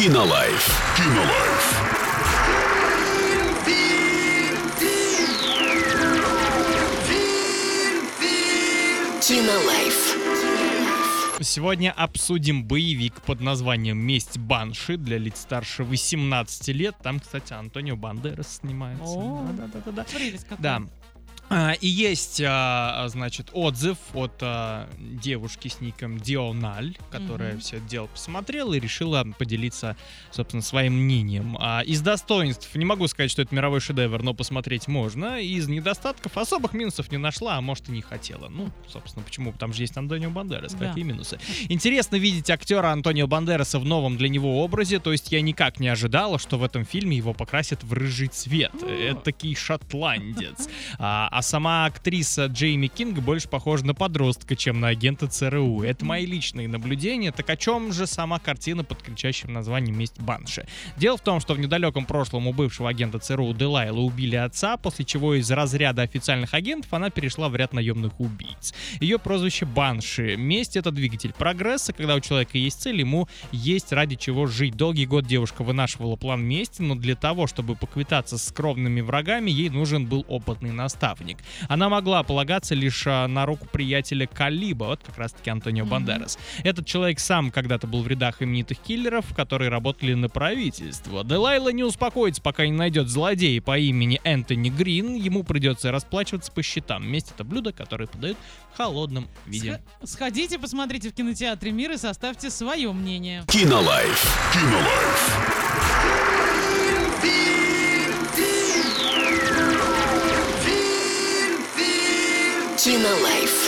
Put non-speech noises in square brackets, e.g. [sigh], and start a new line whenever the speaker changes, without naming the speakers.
Кинолайф. Кинолайф.
Кинолайф.
Сегодня обсудим боевик под названием «Месть Банши» для лиц старше 18 лет. Там, кстати, Антонио Бандерас снимается.
О,
Да-да-да-да.
Прелесть какая.
Да. А, И есть, а, значит, отзыв от а, девушки с ником Диональ, которая
Мгм.
все это дело посмотрела и решила поделиться, собственно, своим мнением. А, Из достоинств, не могу сказать, что это мировой шедевр, но посмотреть можно. Из недостатков особых минусов не нашла, а может и не хотела. Ну, собственно, почему? Там же есть Антонио Бандерас,
Да.
какие минусы. Интересно видеть актера Антонио Бандераса в новом для него образе, то есть я никак не ожидала, что в этом фильме его покрасят в рыжий цвет. Это такой шотландец. [laughs] А, а сама актриса Джейми Кинг больше похожа на подростка, чем на агента ЦРУ. Это мои личные наблюдения. Так о чем же сама картина под кричащим названием «Месть Банши»? Дело в том, что в недалеком прошлом у бывшего агента ЦРУ Делайла убили отца, после чего из разряда официальных агентов она перешла в ряд наемных убийц. Ее прозвище Банши. Месть — это двигатель прогресса. Когда у человека есть цель, ему есть ради чего жить. Долгий год девушка вынашивала план мести, но для того, чтобы поквитаться с кровными врагами, ей нужен был опытный наставник. Она могла полагаться лишь а, на руку приятеля Калиба, вот как раз-таки Антонио Бандерас. Этот человек сам когда-то был в рядах именитых киллеров, которые работали на правительство. Делайла не успокоится, пока не найдет злодея по имени Энтони Грин. Ему придется расплачиваться по счетам. Месть — это блюдо, которое подают в холодном виде.
Сх- Сходите, посмотрите в кинотеатре «Мир» и составьте свое мнение.
Кинолайф. Кинолайф.
Kino Life.